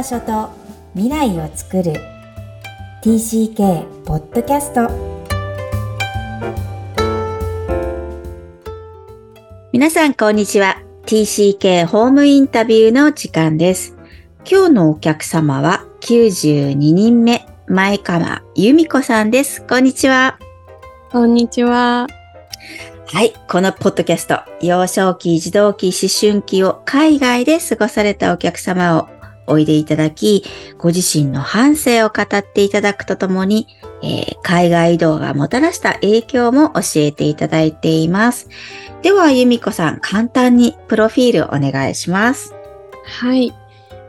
場所と未来を作る。TCK ポッドキャスト皆さんこんにちは。TCK ホームインタビューの時間です。今日のお客様は92人目前川由美子さんです。こんにちは。こんにちは。はい。このポッドキャスト、幼少期、児童期、思春期を海外で過ごされたお客様をおいでいただき、ご自身の反省を語っていただくとともに、えー、海外移動がもたらした影響も教えていただいています。では、由美子さん、簡単にプロフィールお願いします。はい。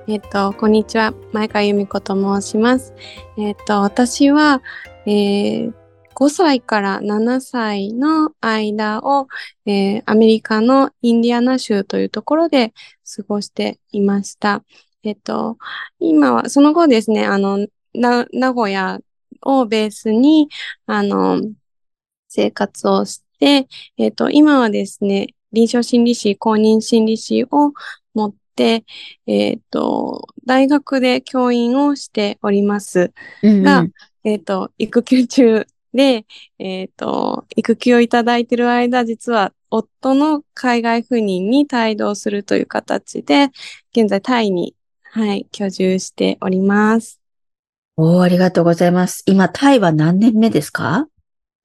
えっ、ー、と、こんにちは。前川由美子と申します。えっ、ー、と、私は、えー、5歳から7歳の間を、えー、アメリカのインディアナ州というところで過ごしていました。えっと、今は、その後ですね、あの、名古屋をベースに、あの、生活をして、えっと、今はですね、臨床心理士、公認心理士を持って、えっと、大学で教員をしております。が、うんうん、えっと、育休中で、えっ、ー、と、育休をいただいている間、実は夫の海外赴任に帯同するという形で、現在タイに、はい、居住しております。おー、ありがとうございます。今、タイは何年目ですか？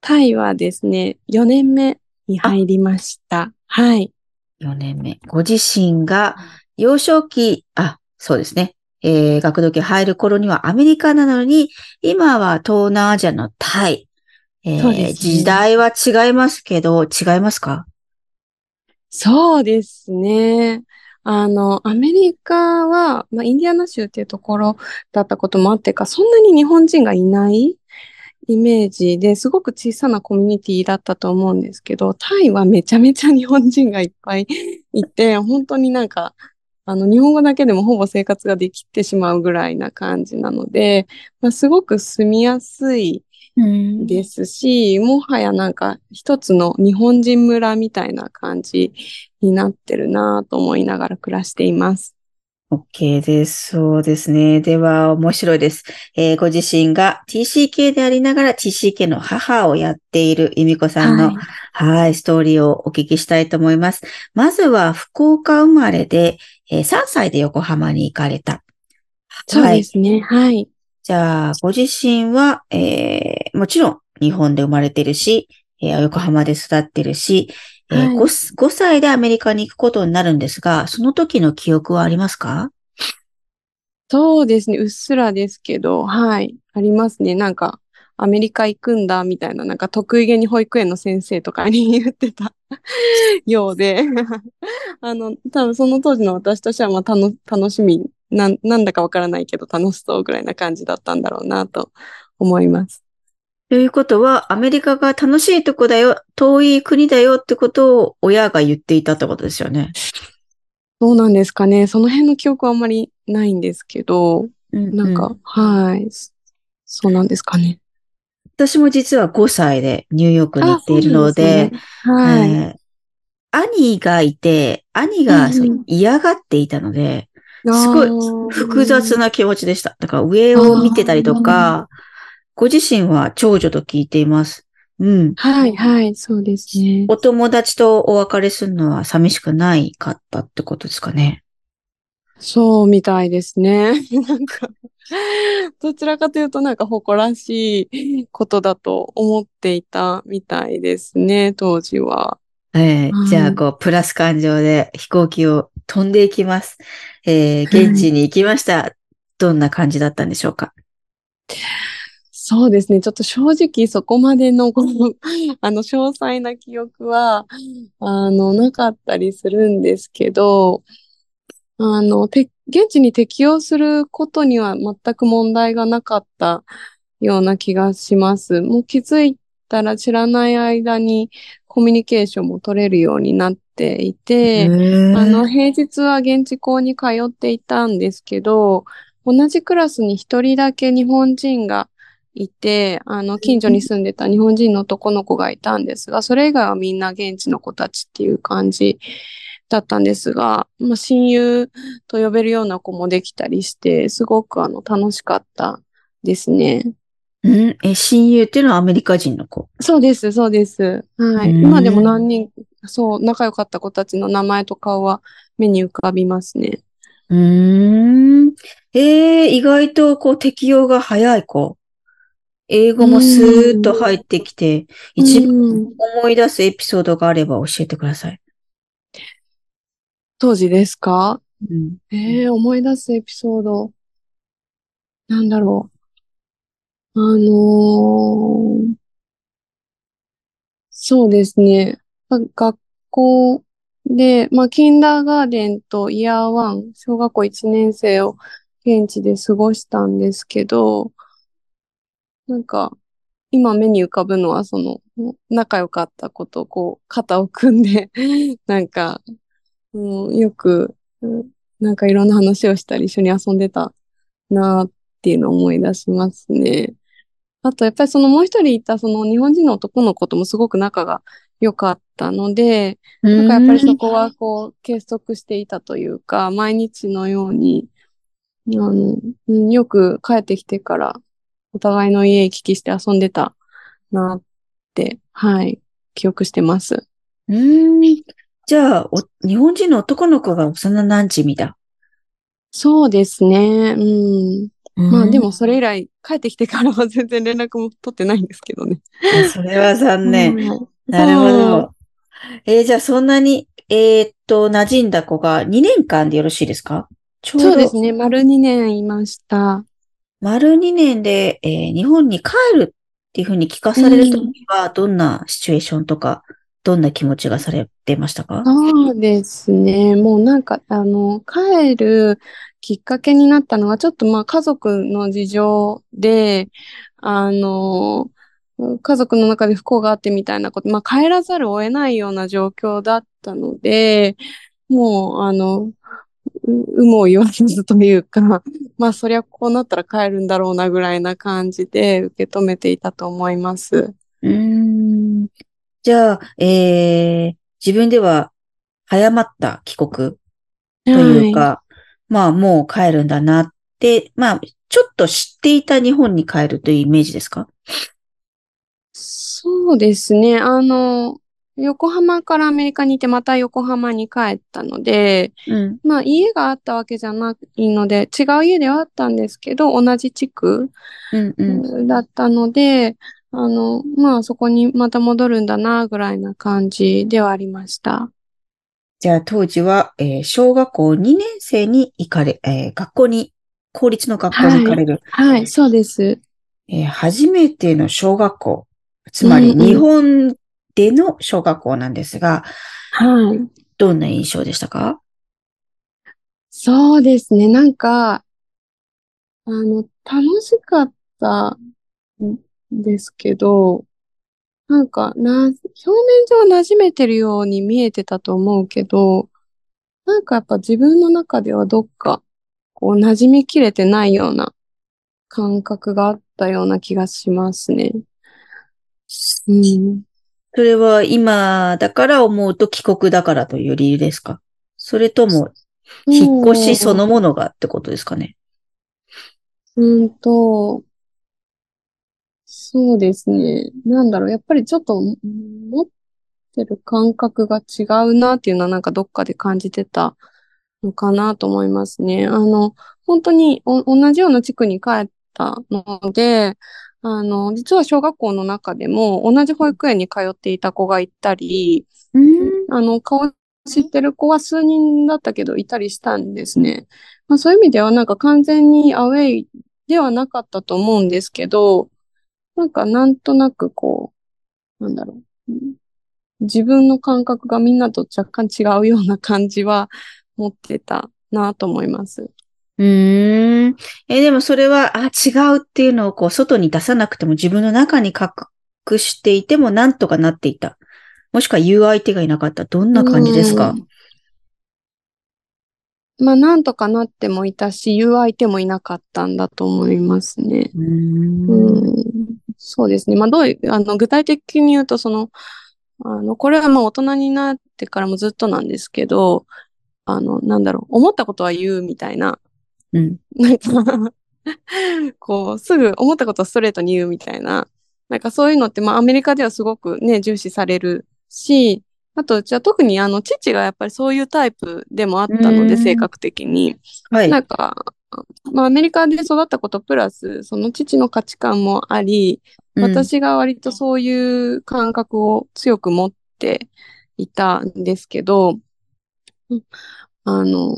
タイはですね、4年目に入りました。はい。4年目。ご自身が幼少期、あ、そうですね。えー、学童期入る頃にはアメリカなのに、今は東南アジアのタイ。えーね、時代は違いますけど、違いますか？そうですね。あの、アメリカは、まあ、インディアナ州っていうところだったこともあってか、そんなに日本人がいないイメージですごく小さなコミュニティだったと思うんですけど、タイはめちゃめちゃ日本人がいっぱいいて、本当になんか、あの、日本語だけでもほぼ生活ができてしまうぐらいな感じなので、まあ、すごく住みやすいですし、もはやなんか一つの日本人村みたいな感じになってるなと思いながら暮らしています。OK です。そうですね。では、面白いです。えー、ご自身が TCK でありながら TCK の母をやっている由美子さんの、はい、はい、ストーリーをお聞きしたいと思います。まずは、福岡生まれで、えー、3歳で横浜に行かれた。そうですね。はい。じゃあ、ご自身は、えー、もちろん日本で生まれてるし、えー、横浜で育ってるし、えーはい、5, 5歳でアメリカに行くことになるんですが、その時の記憶はありますか？そうですね。うっすらですけど、はい。ありますね。なんか、アメリカ行くんだ、みたいな、なんか得意げに保育園の先生とかに言ってた ようで あの、多分その当時の私としては、まあ、楽しみな、なんだかわからないけど楽しそうぐらいな感じだったんだろうなと思います。ということは、アメリカが楽しいとこだよ、遠い国だよってことを親が言っていたってことですよね。そうなんですかね。その辺の記憶はあんまりないんですけど、うんうん、なんか、はい。そうなんですかね。私も実は5歳でニューヨークに行っているので、でね、はい、えー、兄がいて、兄が嫌がっていたので、すごい複雑な気持ちでした。だから上を見てたりとか、ご自身は長女と聞いています。うん。はい、はい、そうですね。お友達とお別れするのは寂しくないかったってことですかね。そうみたいですね。なんか、どちらかというとなんか誇らしいことだと思っていたみたいですね、当時は。えー、じゃあ、こう、プラス感情で飛行機を飛んでいきます。えー、現地に行きました。どんな感じだったんでしょうか？そうですね。ちょっと正直そこまでの、この、あの、詳細な記憶は、あの、なかったりするんですけど、あの、て、現地に適応することには全く問題がなかったような気がします。もう気づいたら知らない間にコミュニケーションも取れるようになっていて、あの、平日は現地校に通っていたんですけど、同じクラスに一人だけ日本人がいて、あの、近所に住んでた日本人の男の子がいたんですが、それ以外はみんな現地の子たちっていう感じだったんですが、まあ、親友と呼べるような子もできたりして、すごくあの楽しかったですね。うん？え、親友っていうのはアメリカ人の子？そうです、そうです。はい。うん今でも何人、そう、仲良かった子たちの名前と顔は目に浮かびますね。うーん。えー、意外とこう適用が早い子。英語もスーッと入ってきて、一番うん思い出すエピソードがあれば教えてください。当時ですか？うん。ええ思い出すエピソード。なんだろう。あのーそうですね。学校で、まあ、キンダーガーデンとイヤーワン、小学校1年生を現地で過ごしたんですけど、なんか、今目に浮かぶのは、その、仲良かった子と、こう、肩を組んで、なんか、うん、よく、なんかいろんな話をしたり一緒に遊んでたなーっていうのを思い出しますね。あとやっぱりそのもう一人いたその日本人の男の子ともすごく仲が良かったので、なんかやっぱりそこはこう結束していたというか、毎日のように、あの、うんよく帰ってきてからお互いの家行き来して遊んでたなって、はい、記憶してます。うーん。じゃあ、お日本人の男の子が幼馴染だ。そうですね。うん。まあでもそれ以来。来帰ってきてからは全然連絡も取ってないんですけどね。それは残念。はいなるほど。えーじゃあそんなに、えーっと、馴染んだ子が2年間でよろしいですか？ちょうどそうですね。丸2年いました。丸2年で、えー日本に帰るっていうふうに聞かされるときは、どんなシチュエーションとか、どんな気持ちがされてましたか？そうですね。もうなんか、あの、帰るきっかけになったのは、ちょっとまあ家族の事情で、あの、家族の中で不幸があってみたいなこと、まあ帰らざるを得ないような状況だったので、もう、あの、う有無を言わずというか、まあそりゃこうなったら帰るんだろうなぐらいな感じで受け止めていたと思います。うーん。じゃあ、えー自分では早まった帰国というか、まあもう帰るんだなって、まあちょっと知っていた日本に帰るというイメージですか？そうですね。あの、横浜からアメリカにいてまた横浜に帰ったので、うん。まあ家があったわけじゃないので、違う家ではあったんですけど、同じ地区うんうん。だったので、あの、まあそこにまた戻るんだな、ぐらいな感じではありました。じゃあ当時は、えー小学校2年生に行かれ、えー学校に、公立の学校に行かれる、はい、そうです。えー初めての小学校、つまり日本での小学校なんですが、はい。どんな印象でしたか？そうですね。なんか、あの、楽しかったんですけど、なんか、な、表面上は馴染めてるように見えてたと思うけど、なんかやっぱ自分の中ではどっか、こう、馴染みきれてないような感覚があったような気がしますね。うん。それは今だから思うと帰国だからという理由ですか？それとも、引っ越しそのものがってことですかね？うんと、そうですね。なんだろう、やっぱりちょっとん持ってる感覚が違うなっていうのはなんかどっかで感じてたのかなと思いますね。あの、本当にお同じような地区に帰ったので、あの、実は小学校の中でも同じ保育園に通っていた子がいたり、うん。あの、顔知ってる子は数人だったけどいたりしたんですね。まあそういう意味ではなんか完全にアウェイではなかったと思うんですけど、なんかなんとなくこう、なんだろう。うん自分の感覚がみんなと若干違うような感じは持ってたなと思います。うーん。え、でもそれは、あ、違うっていうのをこう、外に出さなくても自分の中に隠していてもなんとかなっていた。もしくは言う相手がいなかった。どんな感じですか？まあなんとかなってもいたし、言う相手もいなかったんだと思いますね。うーん。うんそうですね。まあ、どういう、あの、具体的に言うと、その、あの、これはまあ大人になってからもずっとなんですけど、あの、なんだろう、思ったことは言うみたいな、うん。なんか こう、すぐ思ったことをストレートに言うみたいな、なんかそういうのって、まあアメリカではすごくね、重視されるし、あと、うちは特にあの、父がやっぱりそういうタイプでもあったので、うん性格的に。はい。なんか、まあアメリカで育ったことプラス、その父の価値観もあり、うん、私が割とそういう感覚を強く持っていたんですけど、うんあの、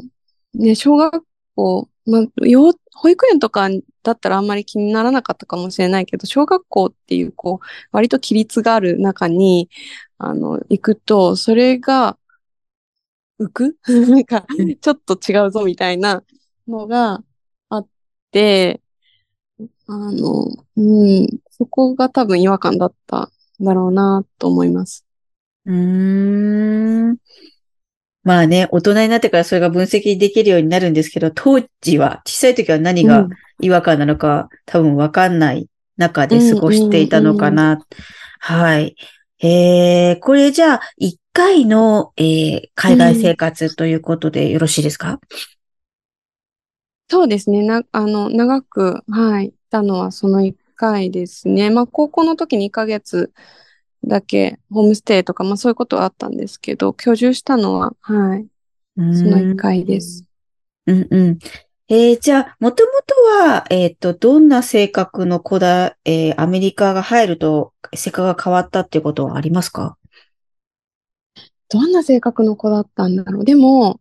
ね、小学校、まあ、幼保育園とかだったらあんまり気にならなかったかもしれないけど、小学校っていう、こう、割と規律がある中に、あの、行くと、それが、浮く？なんかうん、ちょっと違うぞみたいなのがあって、あの、うん、そこが多分違和感だったんだろうなと思います。うーん。まあね、大人になってからそれが分析できるようになるんですけど、当時は、小さい時は何がうん違和感なのか、多分わかんない中で過ごしていたのかな。はい。えー、これじゃあ、1回の、えー海外生活ということでよろしいですか、そうですね。な、あの、長く、はい、いたのはその1回ですね。まあ、高校の時に1ヶ月だけホームステイとか、まあそういうことはあったんですけど、居住したのは、はい、その1回です。うんうん。えーじゃあ、もともとは、えっと、どんな性格の子だ、えーアメリカが入ると性格が変わったっていうことはありますか？どんな性格の子だったんだろう。でも、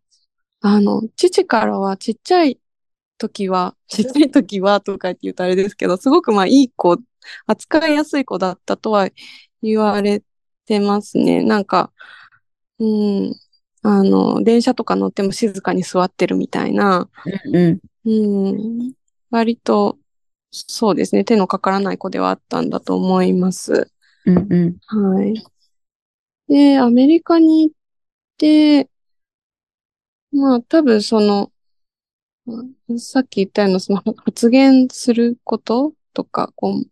あの、父からはちっちゃい時は、ちっちゃい時はとかって言うとあれですけど、すごくまあいい子、扱いやすい子だったとは言われてますね。なんか、うん、あの、電車とか乗っても静かに座ってるみたいな、うんうん。うん、割と、そうですね、手のかからない子ではあったんだと思います。うんうん。はい。で、アメリカに行って、まあ多分その、まさっき言ったようなその発言することとか、こう、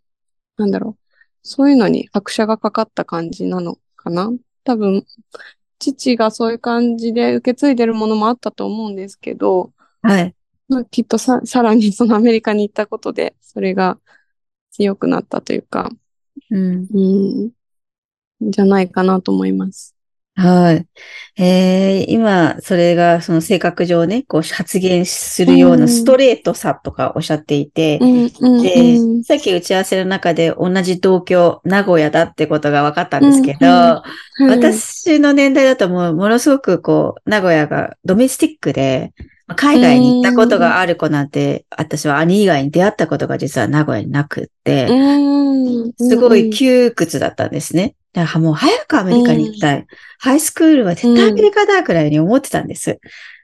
なんだろう。そういうのに拍車がかかった感じなのかな？多分、父がそういう感じで受け継いでるものもあったと思うんですけど、はい。まあ、きっとさ、さらにそのアメリカに行ったことで、それが強くなったというか、うん。うん、じゃないかなと思います。はい。えー、今、それが、その性格上ね、こう発言するよううなんストレートさとかおっしゃっていて、でうん。さっき打ち合わせの中で同じ同居、名古屋だってことが分かったんですけど、うんうんはい私の年代だともう、ものすごくこう、名古屋がドメスティックで、まあ海外に行ったことがある子なんて、私は兄以外に出会ったことが実は名古屋になくって、うんすごい窮屈だったんですね。だからもう早くアメリカに行きたい。ハイスクールは絶対アメリカだくらいに思ってたんです。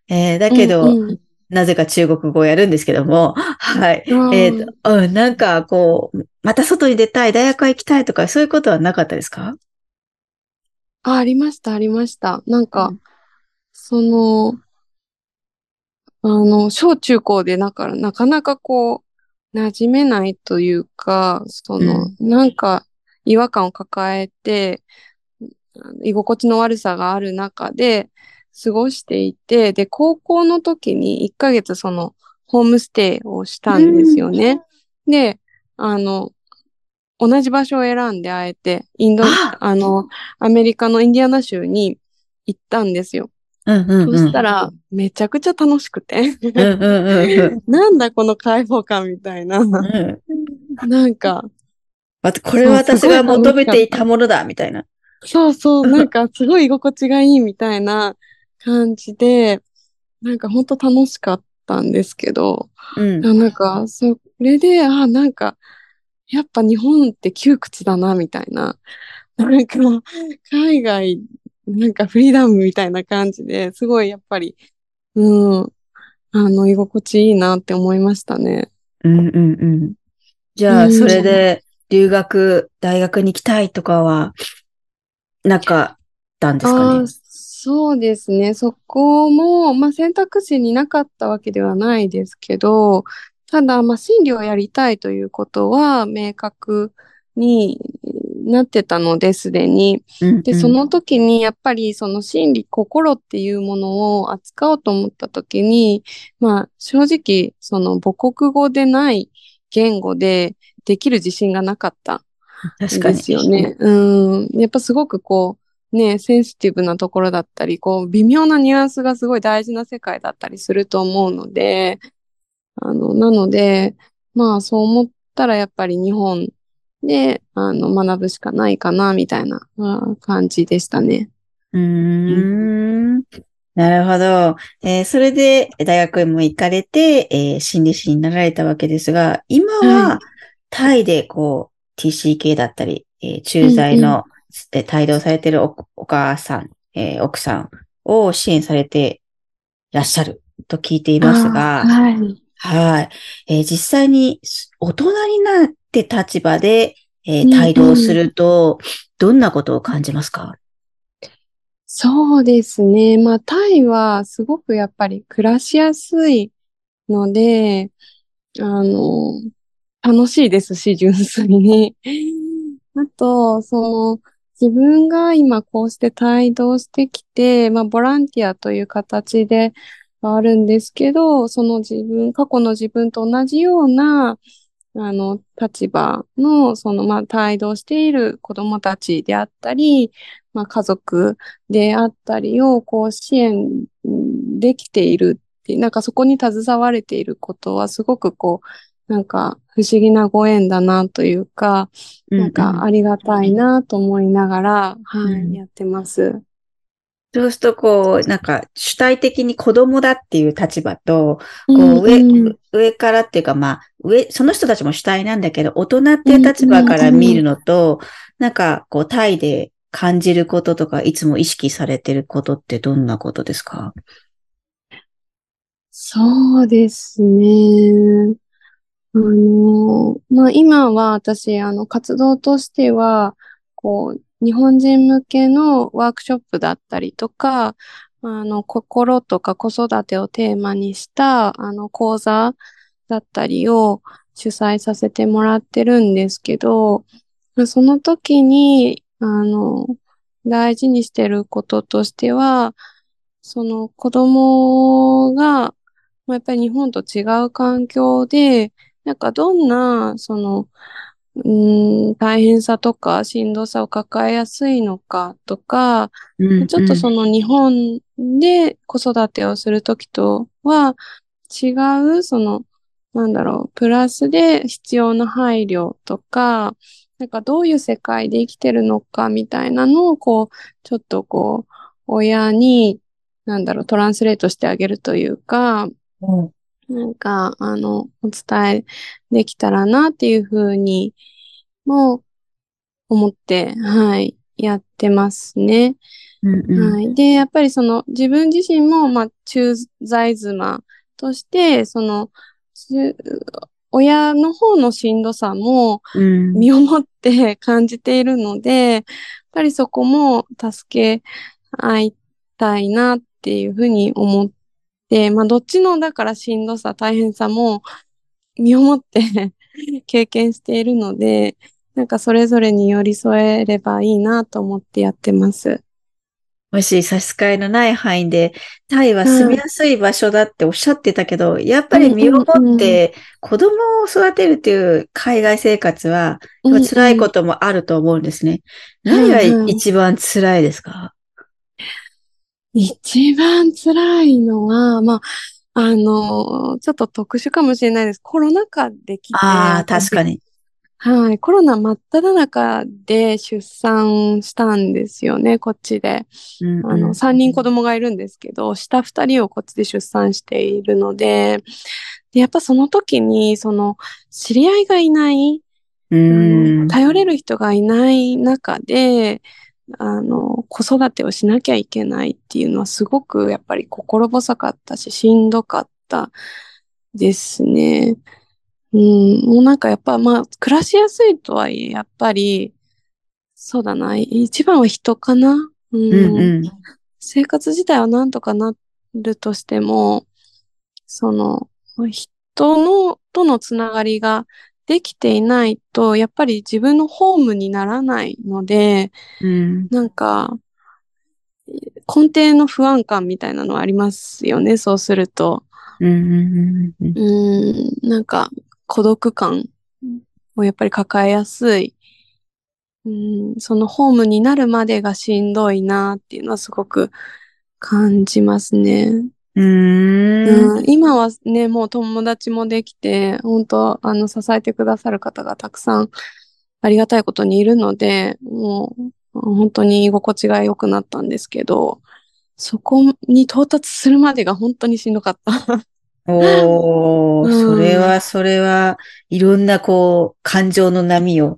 えーだけど、うんうんなぜか中国語をやるんですけども、はい。うんえっ、と、うん、なんかこう、また外に出たい、大学は行きたいとか、そういうことはなかったですか？あ、ありました、ありました。なんか、うんその、あの、小中高で、だから、なかなかこう、馴染めないというか、その、なんか、違和感を抱えて、居心地の悪さがある中で過ごしていて、で、高校の時に1ヶ月その、ホームステイをしたんですよね。で、あの、同じ場所を選んであえて、インド、ああの、アメリカのインディアナ州に行ったんですよ。うんうんうん。そしたら、めちゃくちゃ楽しくて。うんうんうん なんだこの開放感みたいな。うん。うんなんか、これは私が求めていたものだ、みたいな。そうそう、なんかすごい居心地がいいみたいな感じで、なんかほんと楽しかったんですけど、うん。あなんか、それで、あ、なんか、やっぱ日本って窮屈だな、みたいな。なんか、海外、なんかフリーダムみたいな感じで、すごいやっぱり、うん、あの、居心地いいなって思いましたね。うんうんうん。じゃあ、うんそれで留学、大学に行きたいとかは、なかったんですかね？そうですね。そこも、まあ選択肢になかったわけではないですけど、ただ、まあ心理をやりたいということは明確になってたので、すでに。うんで、その時にやっぱりその心理、心っていうものを扱おうと思った時に、まあ正直その母国語でない言語でできる自信がなかった 確かに。ですよね。うん。やっぱすごくこう、ね、センシティブなところだったり、こう、微妙なニュアンスがすごい大事な世界だったりすると思うので、あの、なので、まあそう思ったらやっぱり日本で、あの、学ぶしかないかな、みたいなあ感じでしたね。うーん。なるほど。えーそれで大学院も行かれて、えー心理師になられたわけですが、今ははタイでこう TCK だったり、えー駐在の、えー帯同されているおお母さん、えー奥さんを支援されていらっしゃると聞いていますが、はい。はい。えー実際に大人になって立場で、えーうんうん帯同すると、どんなことを感じますか？そうですね。まあ、タイはすごくやっぱり暮らしやすいので、あの、楽しいですし、純粋に。あと、その、自分が今こうして帯同してきて、まあ、ボランティアという形ではあるんですけど、その自分、過去の自分と同じような、あの、立場の、その、まあ、帯同している子供たちであったり、まあ、家族であったりを、こう、支援できているってなんかそこに携われていることは、すごくこう、なんか不思議なご縁だなというか、なんかありがたいなと思いながら、はうんい、やってます。そうすると、こう、なんか、主体的に子供だっていう立場と、こうんう、上、うん上からっていうか、まあ、上、その人たちも主体なんだけど、大人っていう立場から見るのと、なんか、こう、タイで感じることとか、いつも意識されてることってどんなことですか？そうですね。あの、まあ、今は私、あの、活動としては、こう、日本人向けのワークショップだったりとか、あの、心とか子育てをテーマにした、あの、講座だったりを主催させてもらってるんですけど、その時に、あの、大事にしてることとしては、その子供が、まあ、やっぱり日本と違う環境で、なんかどんな、その、うーん、大変さとかしんどさを抱えやすいのかとか、ちょっとその、の日本で子育てをするときとは違う、その、なんだろう、プラスで必要な配慮とか、なんかどういう世界で生きてるのかみたいなのを、こう、ちょっとこう、親に、なんだろう、トランスレートしてあげるというか、うんなんか、あの、お伝えできたらなっていうふうにも思って、はい、やってますね。うんうんはい。で、やっぱりその自分自身も、まあ、駐在妻として、その、し親の方のしんどさもうん身をもって感じているので、やっぱりそこも助け合いたいなっていうふうに思って、まあ、どっちの、だからしんどさ、大変さも身をもって 経験しているので、なんかそれぞれに寄り添えればいいなと思ってやってます。もし差し支えのない範囲で、タイは住みやすい場所だっておっしゃってたけど、やっぱり身をもって子供を育てるっていう海外生活は、辛いこともあると思うんですね。何が一番辛いですか、一番辛いのは、まあ、あの、ちょっと特殊かもしれないです。コロナ禍できて。ああ、確かに。はい。コロナ真っ只中で出産したんですよね、こっちで。うんうん、あの、3人子供がいるんですけど、下2人をこっちで出産しているので、でやっぱその時に、その、知り合いがいない、うん、頼れる人がいない中で、あの、子育てをしなきゃいけないっていうのはすごくやっぱり心細かったし、しんどかったですね。うん、もうなんかやっぱまあ、暮らしやすいとはいえ、やっぱり、そうだな、一番は人かな。うん、うんうん、生活自体はなんとかなるとしても、その、人の、とのつながりができていないと、やっぱり自分のホームにならないので、うん。なんか、根底の不安感みたいなのはありますよね、そうすると。うんなんか孤独感をやっぱり抱えやすい。うん、そのホームになるまでがしんどいなっていうのはすごく感じますね。うーん。うん、今はね、もう友達もできて、本当あの、支えてくださる方がたくさんありがたいことにいるので、もう本当に居心地が良くなったんですけど、そこに到達するまでが本当にしんどかった。おー、うんそれは、それは、いろんなこう、感情の波を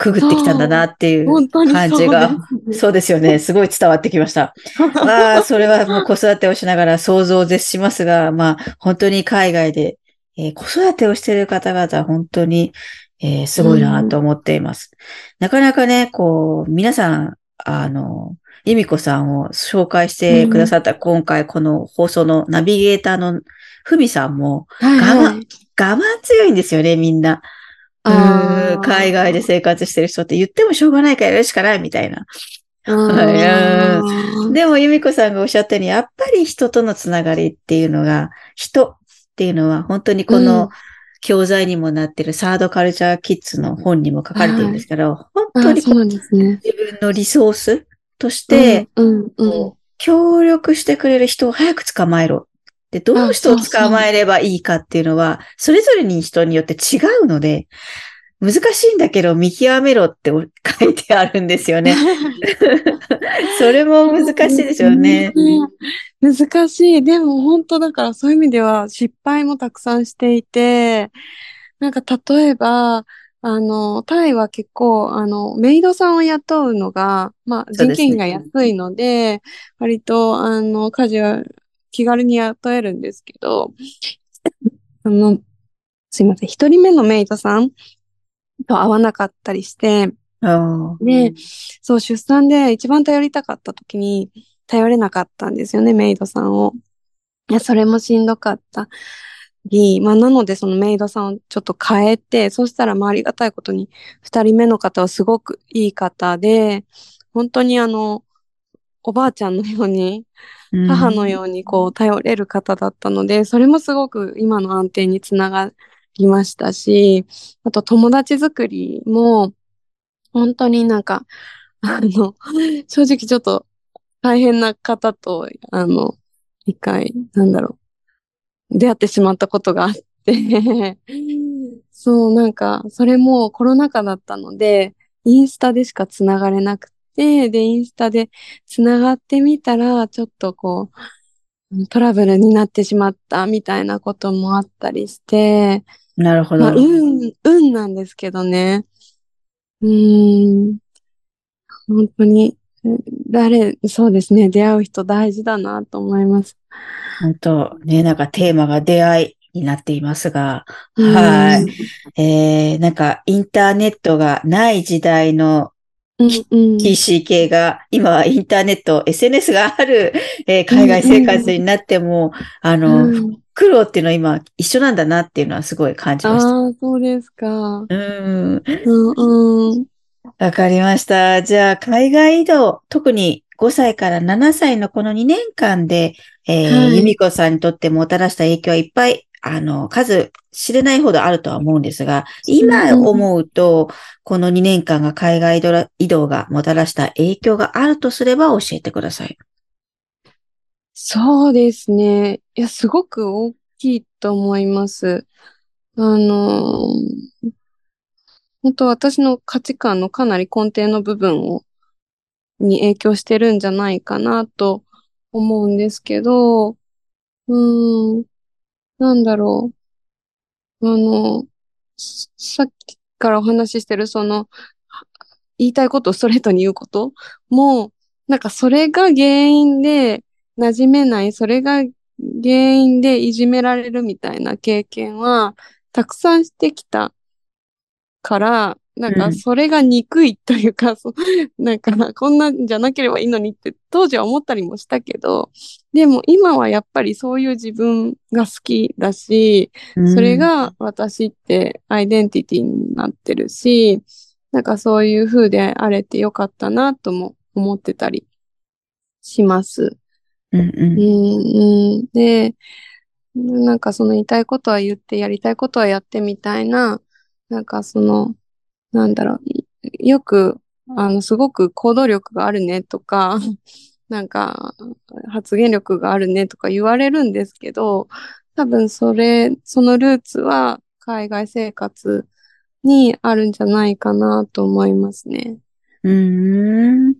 くぐってきたんだなっていう感じが。そうですよね。すごい伝わってきました。まあ、それはもう子育てをしながら想像を絶しますが、まあ、本当に海外で、えー子育てをしている方々、本当に、えーすごいなと思っています。なかなかね、こう、皆さん、あの、由美子さんを紹介してくださった今回この放送のナビゲーターのふみさんもはいはい我慢強いんですよね、みんな。海外で生活してる人って言ってもしょうがないからやるしかないみたいな。でも、由美子さんがおっしゃったように、やっぱり人とのつながりっていうのが、人っていうのは本当にこうん。の教材にもなってるサードカルチャーキッズの本にも書かれてるんですけど、本当にあそうなんですね。自分のリソースとして、協力してくれる人を早く捕まえろ。で、どの人を捕まえればいいかっていうのは、それぞれに人によって違うので、難しいんだけど見極めろって 書いてあるんですよね。それも難しいですよね。難しい。でも本当だからそういう意味では失敗もたくさんしていて、なんか例えば、あの、タイは結構、あの、メイドさんを雇うのが、まあ、人件費が安いので、割と、あの、家事は気軽に雇えるんですけど、あの、すいません、一人目のメイドさんと合わなかったりして、あで、そう、出産で一番頼りたかった時に頼れなかったんですよね、メイドさんを。いや、それもしんどかったり、まあ、なのでそのメイドさんをちょっと変えて、そしたらまあありがたいことに、二人目の方はすごくいい方で、本当にあの、おばあちゃんのように、ー母のようにこう頼れる方だったので、それもすごく今の安定につながりましたし、あと友達作りも、本当になんか、あの、正直ちょっと大変な方と、あの、一回、なんだろう、出会ってしまったことがあって、そう、なんか、それもコロナ禍だったので、インスタでしかつながれなくて、で、インスタでつながってみたら、ちょっとこう、トラブルになってしまったみたいなこともあったりして、なるほまあ、ど。運、運なんですけどね。うーん。本当に、誰、そうですね。出会う人大事だなと思います。本当ね、なんかテーマが出会いになっていますが、うんはい。えー、なんかインターネットがない時代の。PC 系が、今はインターネット、SNS がある、えー海外生活になっても、あの、うん苦労っていうのは今一緒なんだなっていうのはすごい感じました。ああ、そうですか。うん。うんうん。わかりました。じゃあ、海外移動、特に5歳から7歳のこの2年間で、えーはい由美子さんにとってもたらした影響はいっぱい、あの、数知れないほどあるとは思うんですが、今思うと、この2年間が海外移動がもたらした影響があるとすれば教えてください。そうですね。いや、すごく大きいと思います。あの、本当私の価値観のかなり根底の部分を、に影響してるんじゃないかなと思うんですけど、うーん、なんだろう。あの、さっきからお話ししてるその、言いたいことをストレートに言うことも、なんかそれが原因で馴染めない、それが原因でいじめられるみたいな経験は、たくさんしてきたから、なんかうんそれが憎いというか、そなんかこんなんじゃなければいいのにって当時は思ったりもしたけど、でも今はやっぱりそういう自分が好きだし、それ、が私ってアイデンティティになってるし、なんかそういう風であれてよかったなとも思ってたりします。うんうんうん、うん。で、なんかその言いたいことは言って、やりたいことはやってみたいな、なんかその、なんだろう、いよく、あの、すごく行動力があるねとか、なんか発言力があるねとか言われるんですけど、多分それ、そのルーツは海外生活にあるんじゃないかなと思いますね。うーん。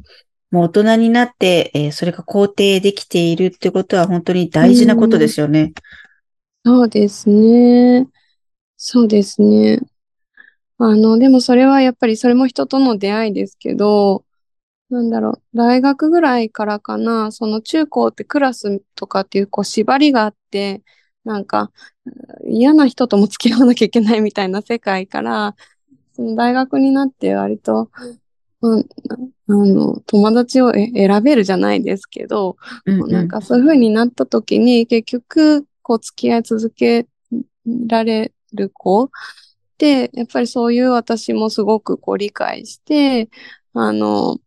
もう大人になって、えーそれが肯定できているってことは本当に大事なことですよね。そうですね。そうですね。あの、でもそれはやっぱりそれも人との出会いですけど、なんだろう、大学ぐらいからかな、その中高ってクラスとかっていうこう縛りがあって、なんか嫌な人とも付き合わなきゃいけないみたいな世界から、その大学になって割と、うん、あの、友達をえ選べるじゃないですけど、うんうん。なんかそういう風になった時に結局こう付き合い続けられる子やっぱりそういう私もすごくこう理解してあの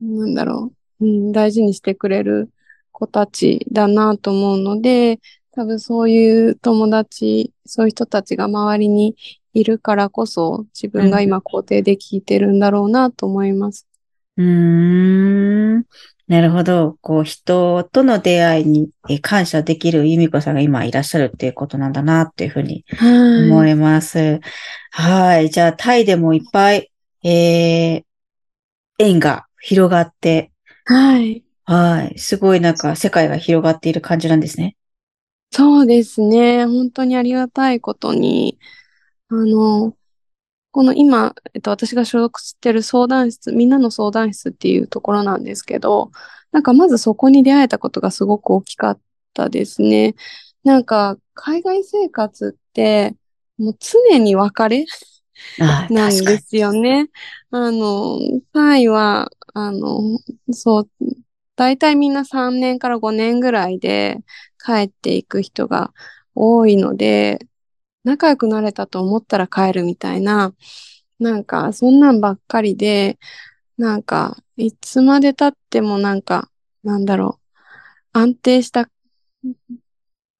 なんだろう、うん、大事にしてくれる子たちだなと思うので多分そういう友達そういう人たちが周りにいるからこそ自分が今肯定できてるんだろうなと思います。うーん。なるほど。こう、人との出会いにえー感謝できる由美子さんが今いらっしゃるっていうことなんだなっていうふうに思はい。います。はい。じゃあ、タイでもいっぱい、えー、縁が広がって、はい。はい。すごいなんか世界が広がっている感じなんですね。そうですね。本当にありがたいことに、あの、この今、えっと、私が所属してる相談室、みんなの相談室っていうところなんですけど、なんかまずそこに出会えたことがすごく大きかったですね。なんか、海外生活って、もう常に別れ なん。ですよね。あの、タイは、あの、そう、大体みんな3年から5年ぐらいで帰っていく人が多いので、仲良くなれたと思ったら帰るみたいな、なんか、そんなんばっかりで、なんか、いつまで経ってもなんか、なんだろう、安定した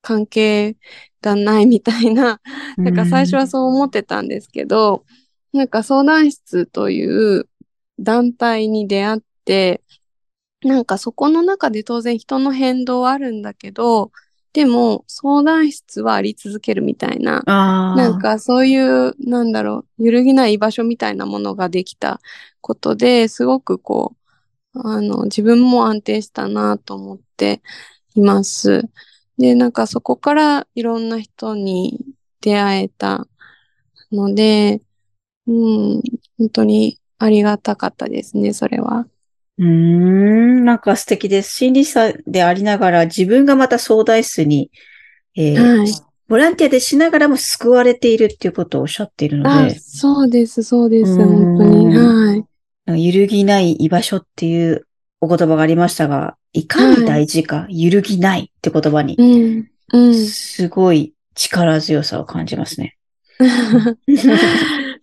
関係がないみたいな、なんか最初はそう思ってたんですけど、なんか相談室という団体に出会って、なんかそこの中で当然人の変動はあるんだけど、でも相談室はあり続けるみたいな。なんかそういう、なんだろう、揺るぎない居場所みたいなものができたことですごくこう、あの、自分も安定したなと思っています。で、なんかそこからいろんな人に出会えたので、うん、本当にありがたかったですね、それは。うーん、なんか素敵です。心理師さんでありながら、自分がまた相談室に、えーはい。ボランティアでしながらも救われているっていうことをおっしゃっているのあ、で、そうです、そうです、うん本当に。はい。揺るぎない居場所っていうお言葉がありましたが、いかに大事か、揺るぎないって言葉にう、ん、うん。すごい力強さを感じますね。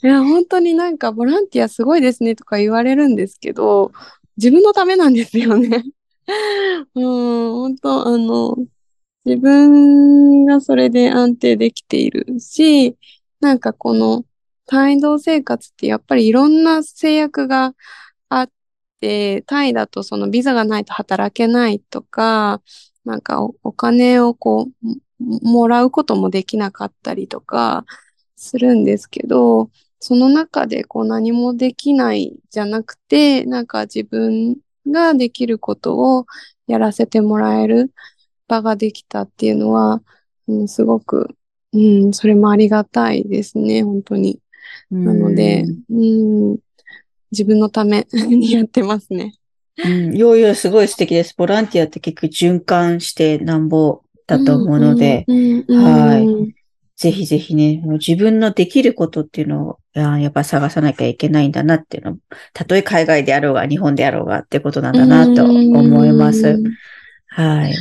いや、本当になんかボランティアすごいですねとか言われるんですけど、自分のためなんですよね。うん、本当、あの、自分がそれで安定できているし、なんかこの帯同生活ってやっぱりいろんな制約があって、タイだとそのビザがないと働けないとか、なんかお金をこう、もらうこともできなかったりとかするんですけど、その中でこう何もできないじゃなくて、なんか自分ができることをやらせてもらえる場ができたっていうのは、うん、すごく、うん、それもありがたいですね、本当に。なので、うん、自分のため にやってますね。うん、いよいよすごい素敵です。ボランティアって結局循環してなんぼだと思うので、はいうんぜひぜひね、もう自分のできることっていうのを、あやっぱ探さなきゃいけないんだなっていうのたとえ海外であろうが、日本であろうがってことなんだなと思います。はい。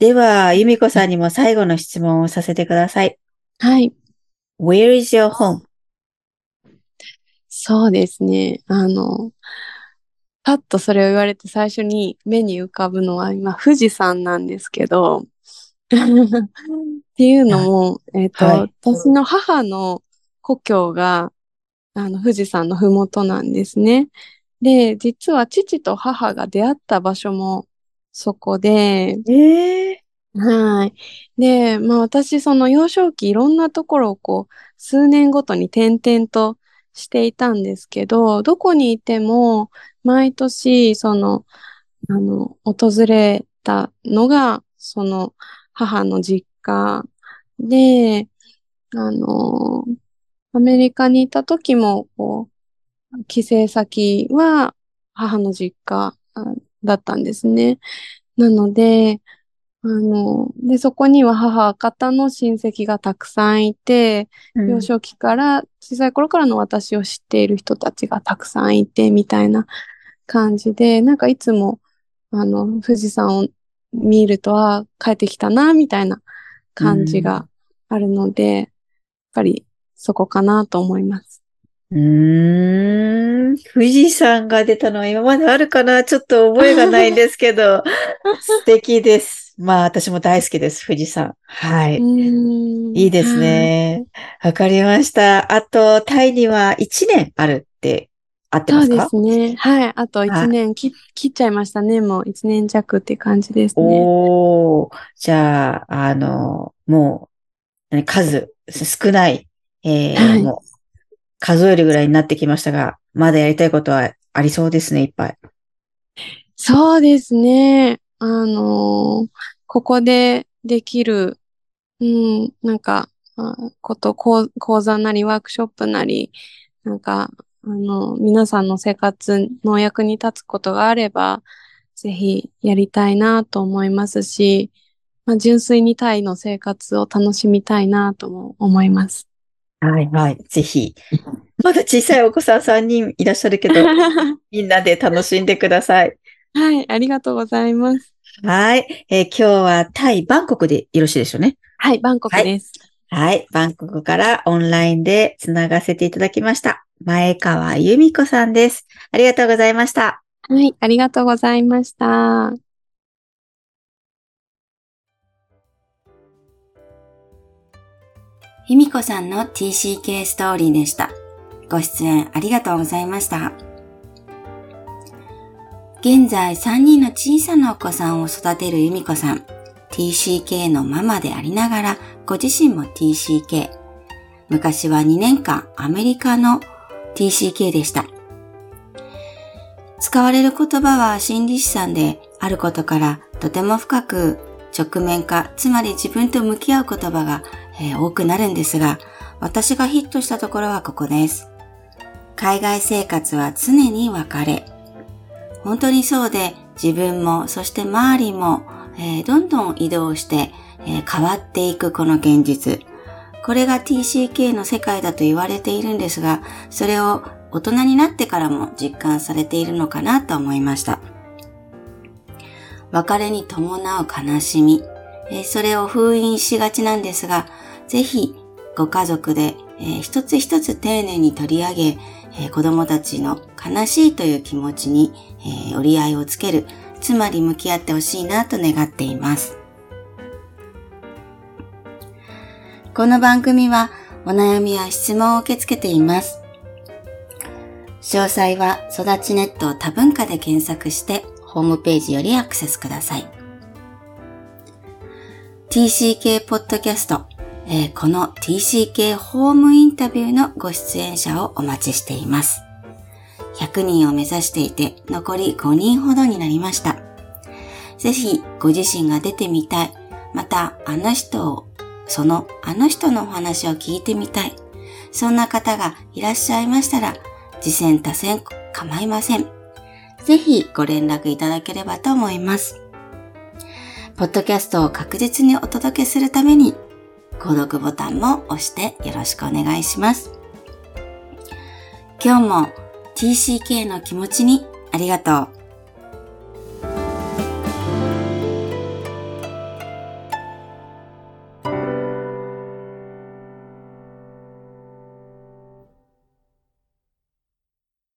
では、由美子さんにも最後の質問をさせてください。はい。Where is your home? そうですね。あの、パッとそれを言われて最初に目に浮かぶのは今富士山なんですけど、っていうのも、えっ、ー、と、はい、私の母の故郷が、あの、富士山のふもとなんですね。で、実は父と母が出会った場所もそこで、えー、はい。で、まあ私、その幼少期いろんなところをこう、数年ごとに転々としていたんですけど、どこにいても、毎年、その、あの、訪れたのが、その、母の実家で、あの、アメリカにいた時も、こう、帰省先は母の実家だったんですね。なので、あの、で、そこには母方の親戚がたくさんいて、うん、幼少期から、小さい頃からの私を知っている人たちがたくさんいて、みたいな感じで、なんかいつも、あの、富士山を見ると、は帰ってきたな、みたいな感じがあるので、うん、やっぱりそこかなと思います。うーん。富士山が出たのは今まであるかな？ちょっと覚えがないんですけど、素敵です。まあ私も大好きです、富士山。はい。いいですね。わかりました。あと、タイには1年あるって合ってますか？そうですね。はい。あと1年切っちゃいましたね。もう1年弱って感じですね。おー。じゃあ、あの、もう、数少ない、えー、はい、もう数えるぐらいになってきましたが、まだやりたいことはありそうですね、いっぱい。そうですね。あのー、ここでできる、うん、なんか、こと、講座なりワークショップなり、なんか、あの、皆さんの生活の役に立つことがあれば、ぜひやりたいなと思いますし、まあ、純粋にタイの生活を楽しみたいなとも思います。はいはい。ぜひ。まだ小さいお子さん3人いらっしゃるけど、みんなで楽しんでください。はい、ありがとうございます。はい、えー、今日はタイ、バンコクでよろしいでしょうね。はい、バンコクです。はい、はい、バンコクからオンラインでつながせていただきました。前川由美子さんです。ありがとうございました。はい、ありがとうございました。由美子さんの TCK ストーリーでした。ご出演ありがとうございました。現在3人の小さなお子さんを育てる由美子さん。TCK のママでありながら、ご自身も TCK。昔は2年間アメリカの TCK でした。使われる言葉は心理師さんであることからとても深く直面化、つまり自分と向き合う言葉が、えー、多くなるんですが、私がヒットしたところはここです。海外生活は常に別れ。本当にそうで、自分も、そして周りも、えー、どんどん移動して、えー、変わっていくこの現実。これが TCK の世界だと言われているんですが、それを大人になってからも実感されているのかなと思いました。別れに伴う悲しみ、えそれを封印しがちなんですが、ぜひご家族で、え一つ一つ丁寧に取り上げ、え子供たちの悲しいという気持ちに、え折り合いをつける、つまり向き合ってほしいなと願っています。この番組はお悩みや質問を受け付けています。詳細は育ちネット多文化で検索してホームページよりアクセスください。TCK ポッドキャスト、えー、この TCK ホームインタビューのご出演者をお待ちしています。100人を目指していて残り5人ほどになりました。ぜひご自身が出てみたい。またあの人をそのあの人のお話を聞いてみたい。そんな方がいらっしゃいましたら、次戦多戦構いません。ぜひご連絡いただければと思います。ポッドキャストを確実にお届けするために、購読ボタンも押してよろしくお願いします。今日も TCK の気持ちにありがとう。